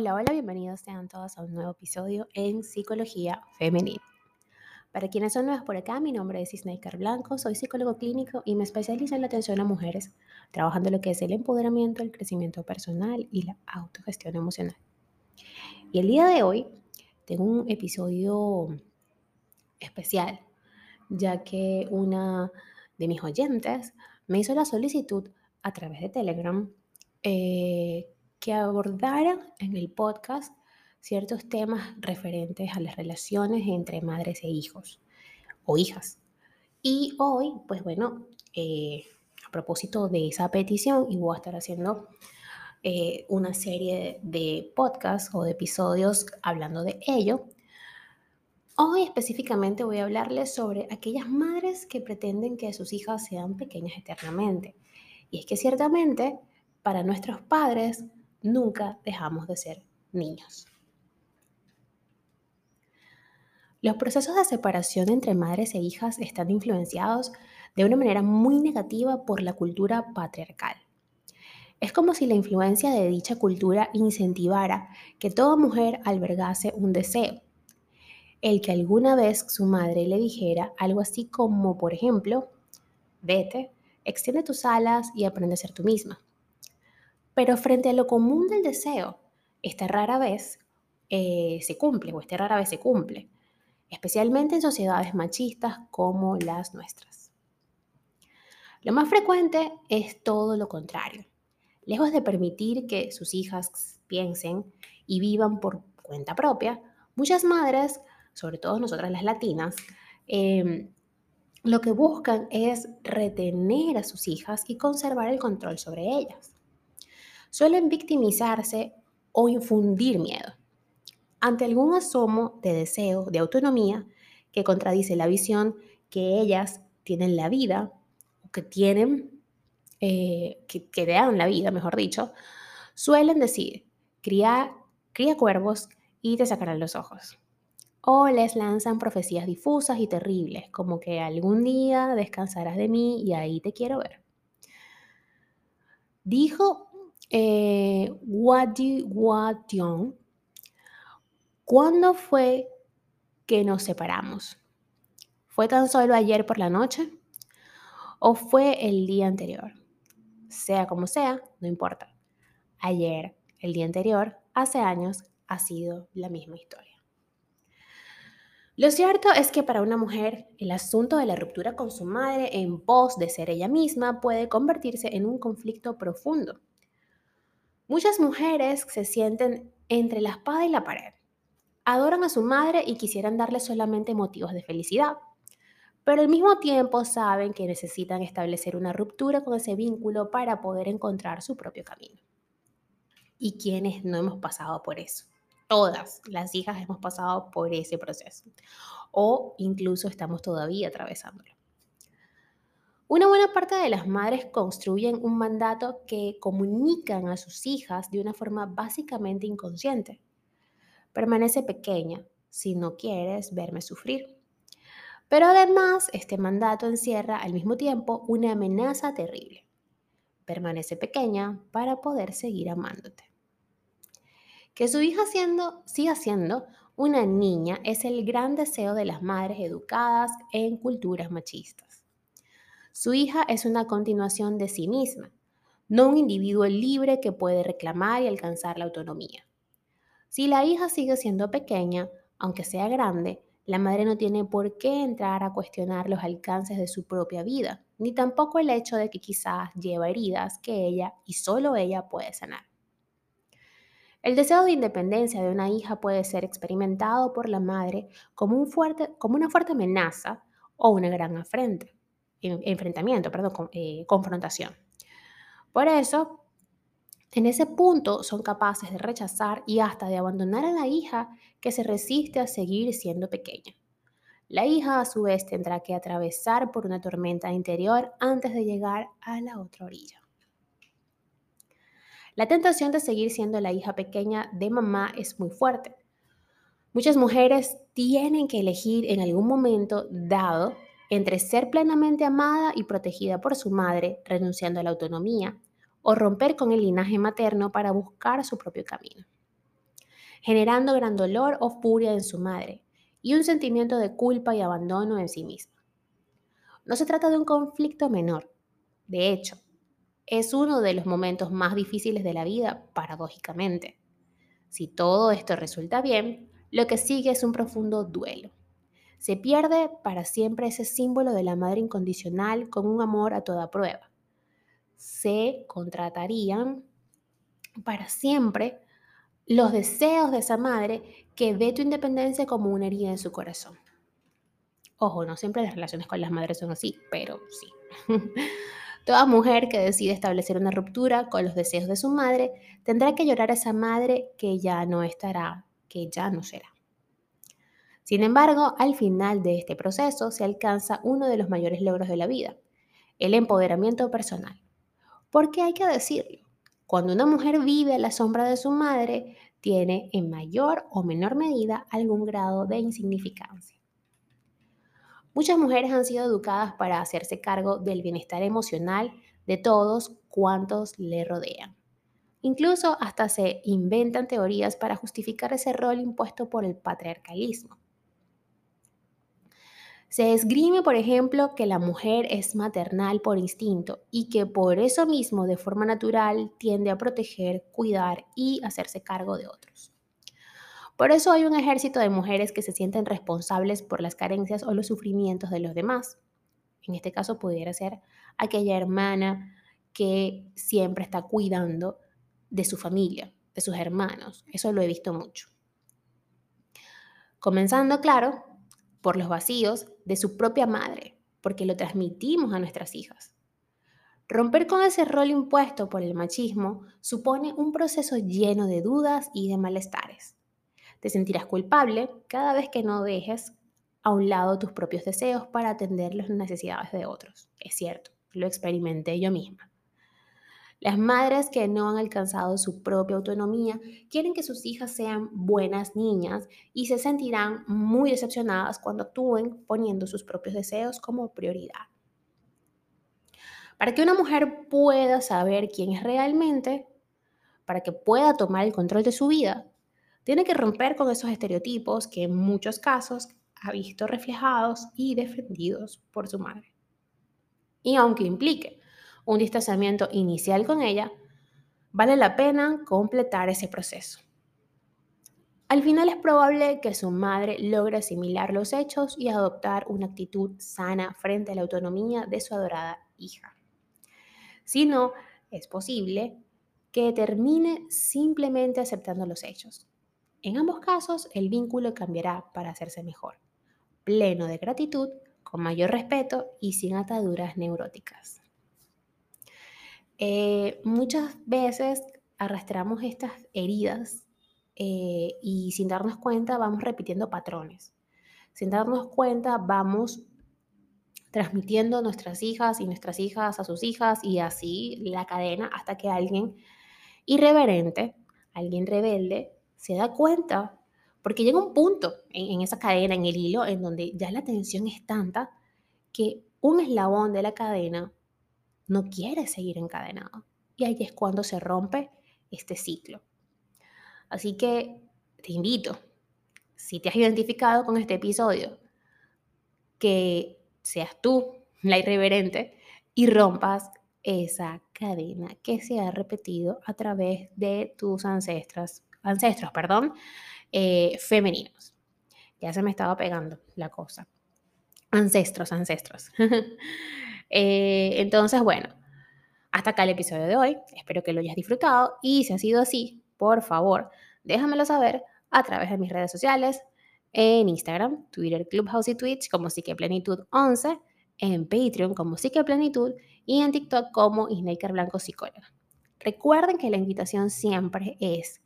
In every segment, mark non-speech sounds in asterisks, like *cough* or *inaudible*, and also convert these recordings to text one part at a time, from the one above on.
Hola, hola, bienvenidos sean todos a un nuevo episodio en Psicología Femenina. Para quienes son nuevos por acá, mi nombre es Isnaikar Blanco, soy psicólogo clínico y me especializo en la atención a mujeres, trabajando lo que es el empoderamiento, el crecimiento personal y la autogestión emocional. Y el día de hoy tengo un episodio especial, ya que una de mis oyentes me hizo la solicitud a través de Telegram eh, que abordara en el podcast ciertos temas referentes a las relaciones entre madres e hijos o hijas. Y hoy, pues bueno, eh, a propósito de esa petición, y voy a estar haciendo eh, una serie de podcasts o de episodios hablando de ello. Hoy específicamente voy a hablarles sobre aquellas madres que pretenden que sus hijas sean pequeñas eternamente. Y es que ciertamente para nuestros padres nunca dejamos de ser niños. Los procesos de separación entre madres e hijas están influenciados de una manera muy negativa por la cultura patriarcal. Es como si la influencia de dicha cultura incentivara que toda mujer albergase un deseo, el que alguna vez su madre le dijera algo así como, por ejemplo, vete, extiende tus alas y aprende a ser tú misma. Pero frente a lo común del deseo, esta rara vez eh, se cumple o esta rara vez se cumple, especialmente en sociedades machistas como las nuestras. Lo más frecuente es todo lo contrario. Lejos de permitir que sus hijas piensen y vivan por cuenta propia, muchas madres, sobre todo nosotras las latinas, em, lo que buscan es retener a sus hijas y conservar el control sobre ellas suelen victimizarse o infundir miedo. Ante algún asomo de deseo de autonomía que contradice la visión que ellas tienen la vida, o que tienen, eh, que, que dan la vida, mejor dicho, suelen decir, cría, cría cuervos y te sacarán los ojos. O les lanzan profecías difusas y terribles, como que algún día descansarás de mí y ahí te quiero ver. Dijo eh, Wadi ¿cuándo fue que nos separamos? ¿Fue tan solo ayer por la noche? ¿O fue el día anterior? Sea como sea, no importa. Ayer, el día anterior, hace años, ha sido la misma historia. Lo cierto es que para una mujer el asunto de la ruptura con su madre en pos de ser ella misma puede convertirse en un conflicto profundo Muchas mujeres se sienten entre la espada y la pared. Adoran a su madre y quisieran darle solamente motivos de felicidad, pero al mismo tiempo saben que necesitan establecer una ruptura con ese vínculo para poder encontrar su propio camino. ¿Y quienes no hemos pasado por eso? Todas las hijas hemos pasado por ese proceso o incluso estamos todavía atravesándolo. Una buena parte de las madres construyen un mandato que comunican a sus hijas de una forma básicamente inconsciente. Permanece pequeña si no quieres verme sufrir. Pero además, este mandato encierra al mismo tiempo una amenaza terrible. Permanece pequeña para poder seguir amándote. Que su hija siendo, siga siendo una niña es el gran deseo de las madres educadas en culturas machistas. Su hija es una continuación de sí misma, no un individuo libre que puede reclamar y alcanzar la autonomía. Si la hija sigue siendo pequeña, aunque sea grande, la madre no tiene por qué entrar a cuestionar los alcances de su propia vida, ni tampoco el hecho de que quizás lleva heridas que ella y solo ella puede sanar. El deseo de independencia de una hija puede ser experimentado por la madre como, un fuerte, como una fuerte amenaza o una gran afrenta enfrentamiento, perdón, eh, confrontación. Por eso, en ese punto son capaces de rechazar y hasta de abandonar a la hija que se resiste a seguir siendo pequeña. La hija a su vez tendrá que atravesar por una tormenta interior antes de llegar a la otra orilla. La tentación de seguir siendo la hija pequeña de mamá es muy fuerte. Muchas mujeres tienen que elegir en algún momento dado entre ser plenamente amada y protegida por su madre, renunciando a la autonomía, o romper con el linaje materno para buscar su propio camino. generando gran dolor o furia en su madre y un sentimiento de culpa y abandono en sí misma. No se trata de un conflicto menor. De hecho, es uno de los momentos más difíciles de la vida, paradójicamente. Si todo esto resulta bien, lo que sigue es un profundo duelo. Se pierde para siempre ese símbolo de la madre incondicional con un amor a toda prueba. Se contratarían para siempre los deseos de esa madre que ve tu independencia como una herida en su corazón. Ojo, no siempre las relaciones con las madres son así, pero sí. *laughs* Toda mujer que decide establecer una ruptura con los deseos de su madre tendrá que llorar a esa madre que ya no estará, que ya no será. Sin embargo, al final de este proceso se alcanza uno de los mayores logros de la vida, el empoderamiento personal. Porque hay que decirlo, cuando una mujer vive a la sombra de su madre, tiene en mayor o menor medida algún grado de insignificancia. Muchas mujeres han sido educadas para hacerse cargo del bienestar emocional de todos cuantos le rodean. Incluso hasta se inventan teorías para justificar ese rol impuesto por el patriarcalismo. Se esgrime, por ejemplo, que la mujer es maternal por instinto y que por eso mismo, de forma natural, tiende a proteger, cuidar y hacerse cargo de otros. Por eso hay un ejército de mujeres que se sienten responsables por las carencias o los sufrimientos de los demás. En este caso pudiera ser aquella hermana que siempre está cuidando de su familia, de sus hermanos. Eso lo he visto mucho. Comenzando, claro, por los vacíos de su propia madre, porque lo transmitimos a nuestras hijas. Romper con ese rol impuesto por el machismo supone un proceso lleno de dudas y de malestares. Te sentirás culpable cada vez que no dejes a un lado tus propios deseos para atender las necesidades de otros. Es cierto, lo experimenté yo misma. Las madres que no han alcanzado su propia autonomía quieren que sus hijas sean buenas niñas y se sentirán muy decepcionadas cuando actúen poniendo sus propios deseos como prioridad. Para que una mujer pueda saber quién es realmente, para que pueda tomar el control de su vida, tiene que romper con esos estereotipos que en muchos casos ha visto reflejados y defendidos por su madre. Y aunque implique un distanciamiento inicial con ella, vale la pena completar ese proceso. Al final es probable que su madre logre asimilar los hechos y adoptar una actitud sana frente a la autonomía de su adorada hija. Si no, es posible que termine simplemente aceptando los hechos. En ambos casos, el vínculo cambiará para hacerse mejor, pleno de gratitud, con mayor respeto y sin ataduras neuróticas. Eh, muchas veces arrastramos estas heridas eh, y sin darnos cuenta vamos repitiendo patrones. Sin darnos cuenta vamos transmitiendo a nuestras hijas y nuestras hijas a sus hijas y así la cadena hasta que alguien irreverente, alguien rebelde, se da cuenta, porque llega un punto en, en esa cadena, en el hilo, en donde ya la tensión es tanta que un eslabón de la cadena no quiere seguir encadenado. Y ahí es cuando se rompe este ciclo. Así que te invito, si te has identificado con este episodio, que seas tú la irreverente y rompas esa cadena que se ha repetido a través de tus ancestros, ancestros perdón, eh, femeninos. Ya se me estaba pegando la cosa. Ancestros, ancestros. *laughs* Eh, entonces, bueno, hasta acá el episodio de hoy. Espero que lo hayas disfrutado y si ha sido así, por favor, déjamelo saber a través de mis redes sociales, en Instagram, Twitter, Clubhouse y Twitch como Plenitud 11, en Patreon como Plenitud y en TikTok como Snaker Blanco Psicóloga. Recuerden que la invitación siempre es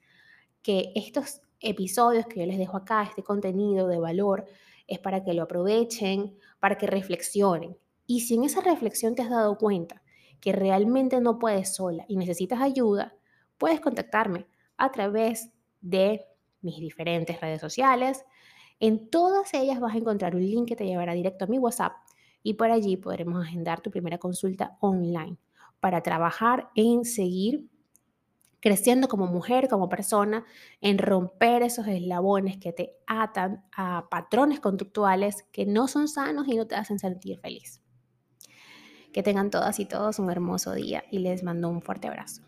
que estos episodios que yo les dejo acá, este contenido de valor, es para que lo aprovechen, para que reflexionen. Y si en esa reflexión te has dado cuenta que realmente no puedes sola y necesitas ayuda, puedes contactarme a través de mis diferentes redes sociales. En todas ellas vas a encontrar un link que te llevará directo a mi WhatsApp y por allí podremos agendar tu primera consulta online para trabajar en seguir creciendo como mujer, como persona, en romper esos eslabones que te atan a patrones conductuales que no son sanos y no te hacen sentir feliz. Que tengan todas y todos un hermoso día y les mando un fuerte abrazo.